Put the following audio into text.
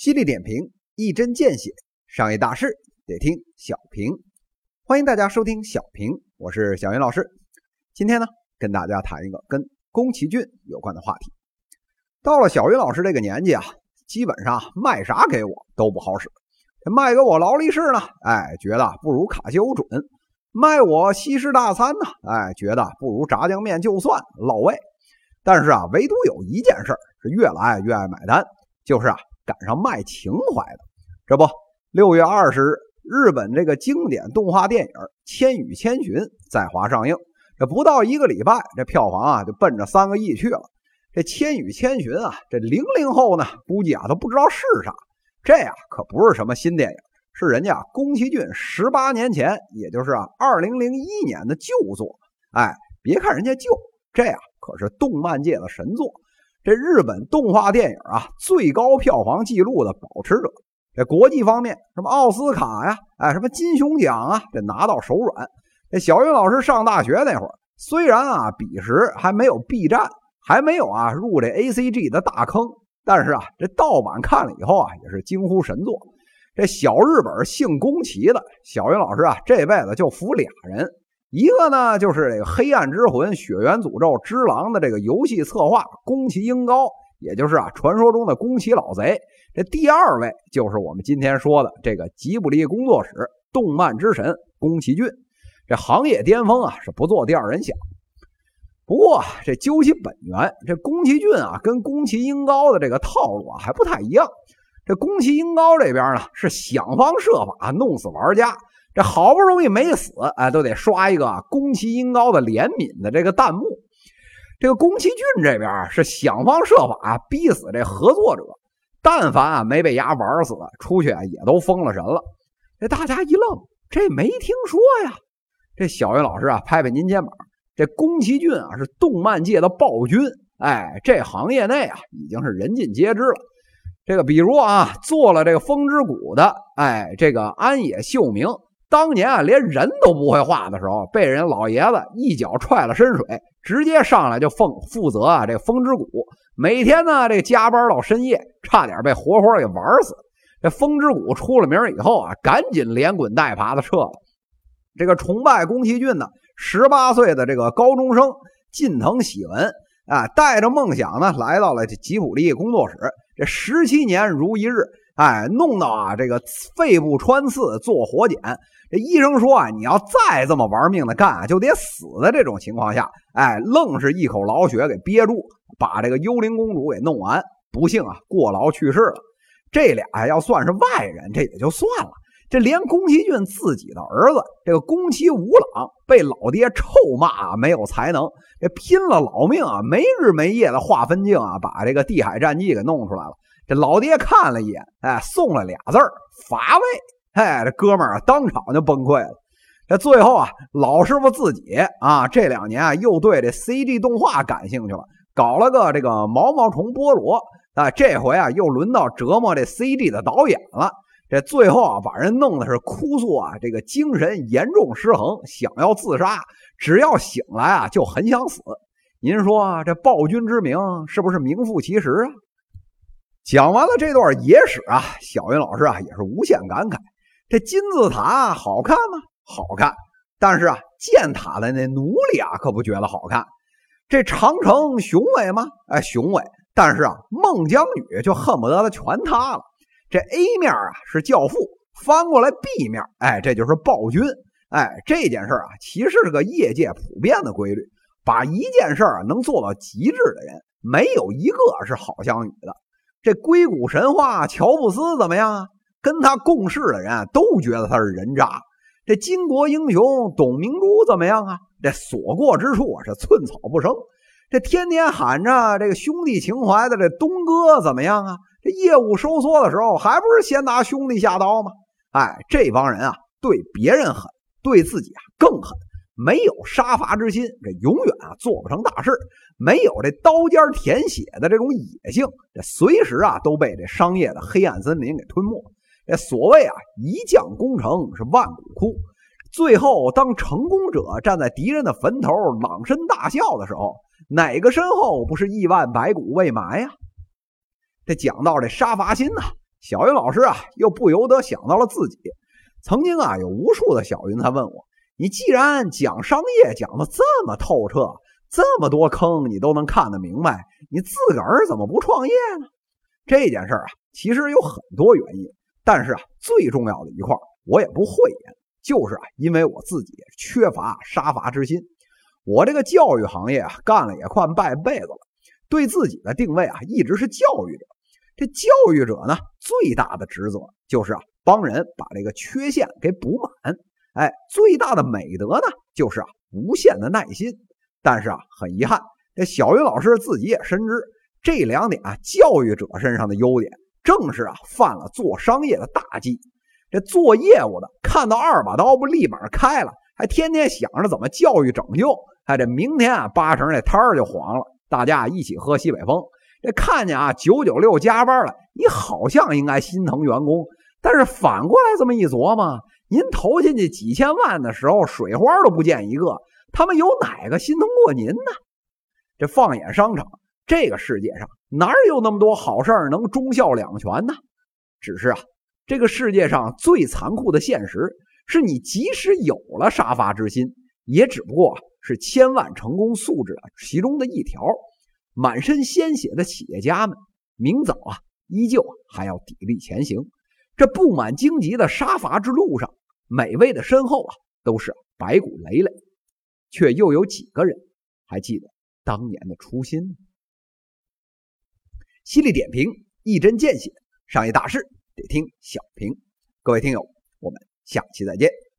犀利点评，一针见血。商业大事得听小平。欢迎大家收听小平，我是小云老师。今天呢，跟大家谈一个跟宫崎骏有关的话题。到了小云老师这个年纪啊，基本上卖啥给我都不好使。卖给我劳力士呢，哎，觉得不如卡西欧准；卖我西式大餐呢，哎，觉得不如炸酱面就算老味。但是啊，唯独有一件事是越来越爱买单，就是啊。赶上卖情怀的，这不，六月二十日，日本这个经典动画电影《千与千寻》在华上映。这不到一个礼拜，这票房啊就奔着三个亿去了。这《千与千寻》啊，这零零后呢，估计啊都不知道是啥。这呀可不是什么新电影，是人家宫崎骏十八年前，也就是啊二零零一年的旧作。哎，别看人家旧，这呀可是动漫界的神作。这日本动画电影啊，最高票房纪录的保持者。这国际方面，什么奥斯卡呀，哎，什么金熊奖啊，这拿到手软。这小云老师上大学那会儿，虽然啊，彼时还没有 B 站，还没有啊入这 A C G 的大坑，但是啊，这盗版看了以后啊，也是惊呼神作。这小日本姓宫崎的小云老师啊，这辈子就服俩人。一个呢，就是这个《黑暗之魂》《血缘诅咒之狼》的这个游戏策划宫崎英高，也就是啊传说中的宫崎老贼。这第二位就是我们今天说的这个吉卜力工作室动漫之神宫崎骏。这行业巅峰啊是不做第二人想。不过这究其本源，这宫崎骏啊跟宫崎英高的这个套路啊还不太一样。这宫崎英高这边呢是想方设法弄死玩家。这好不容易没死，哎，都得刷一个宫崎英高的怜悯的这个弹幕。这个宫崎骏这边是想方设法逼死这合作者，但凡啊没被牙玩死，出去啊也都封了神了。这大家一愣，这没听说呀。这小云老师啊，拍拍您肩膀，这宫崎骏啊是动漫界的暴君，哎，这行业内啊已经是人尽皆知了。这个比如啊，做了这个《风之谷》的，哎，这个安野秀明。当年啊，连人都不会画的时候，被人老爷子一脚踹了深水，直接上来就奉负责啊这风之谷，每天呢这加班到深夜，差点被活活给玩死。这风之谷出了名以后啊，赶紧连滚带爬的撤了。这个崇拜宫崎骏的十八岁的这个高中生近藤喜文啊，带着梦想呢来到了这吉卜力工作室，这十七年如一日。哎，弄到啊，这个肺部穿刺做活检，这医生说啊，你要再这么玩命的干，就得死的这种情况下，哎，愣是一口老血给憋住，把这个幽灵公主给弄完，不幸啊，过劳去世了。这俩要算是外人，这也就算了，这连宫崎骏自己的儿子这个宫崎吾朗被老爹臭骂啊，没有才能，这拼了老命啊，没日没夜的画分镜啊，把这个地海战记给弄出来了。这老爹看了一眼，哎，送了俩字儿乏味。哎，这哥们儿啊，当场就崩溃了。这最后啊，老师傅自己啊，这两年啊，又对这 CG 动画感兴趣了，搞了个这个毛毛虫菠萝。啊，这回啊，又轮到折磨这 CG 的导演了。这最后啊，把人弄的是哭诉啊，这个精神严重失衡，想要自杀，只要醒来啊，就很想死。您说这暴君之名是不是名副其实啊？讲完了这段野史啊，小云老师啊也是无限感慨：这金字塔好看吗？好看。但是啊，建塔的那奴隶啊可不觉得好看。这长城雄伟吗？哎，雄伟。但是啊，孟姜女就恨不得它全塌了。这 A 面啊是教父，翻过来 B 面，哎，这就是暴君。哎，这件事啊其实是个业界普遍的规律：把一件事啊能做到极致的人，没有一个是好相与的。这硅谷神话乔布斯怎么样啊？跟他共事的人都觉得他是人渣。这巾帼英雄董明珠怎么样啊？这所过之处啊是寸草不生。这天天喊着这个兄弟情怀的这东哥怎么样啊？这业务收缩的时候还不是先拿兄弟下刀吗？哎，这帮人啊，对别人狠，对自己啊更狠。没有杀伐之心，这永远啊做不成大事；没有这刀尖舔血的这种野性，这随时啊都被这商业的黑暗森林给吞没。这所谓啊一将功成是万骨枯，最后当成功者站在敌人的坟头朗声大笑的时候，哪个身后不是亿万白骨未埋呀？这讲到这杀伐心呐，小云老师啊，又不由得想到了自己曾经啊，有无数的小云他问我：“你既然讲商业讲的这么透彻，这么多坑你都能看得明白，你自个儿怎么不创业呢？”这件事啊，其实有很多原因，但是啊，最重要的一块我也不讳言，就是啊，因为我自己缺乏杀伐之心。我这个教育行业啊，干了也快半辈子了，对自己的定位啊，一直是教育者。这教育者呢，最大的职责就是啊，帮人把这个缺陷给补满。哎，最大的美德呢，就是啊，无限的耐心。但是啊，很遗憾，这小云老师自己也深知这两点啊，教育者身上的优点，正是啊，犯了做商业的大忌。这做业务的看到二把刀不立马开了，还天天想着怎么教育拯救。哎，这明天啊，八成这摊儿就黄了，大家一起喝西北风。这看见啊，九九六加班了，你好像应该心疼员工，但是反过来这么一琢磨，您投进去几千万的时候，水花都不见一个，他们有哪个心疼过您呢？这放眼商场，这个世界上哪有那么多好事能忠孝两全呢？只是啊，这个世界上最残酷的现实是你即使有了杀伐之心，也只不过是千万成功素质其中的一条。满身鲜血的企业家们，明早啊，依旧还要砥砺前行。这布满荆棘的杀伐之路上，每位的身后啊，都是白骨累累，却又有几个人还记得当年的初心呢？犀利点评，一针见血，商业大事得听小平。各位听友，我们下期再见。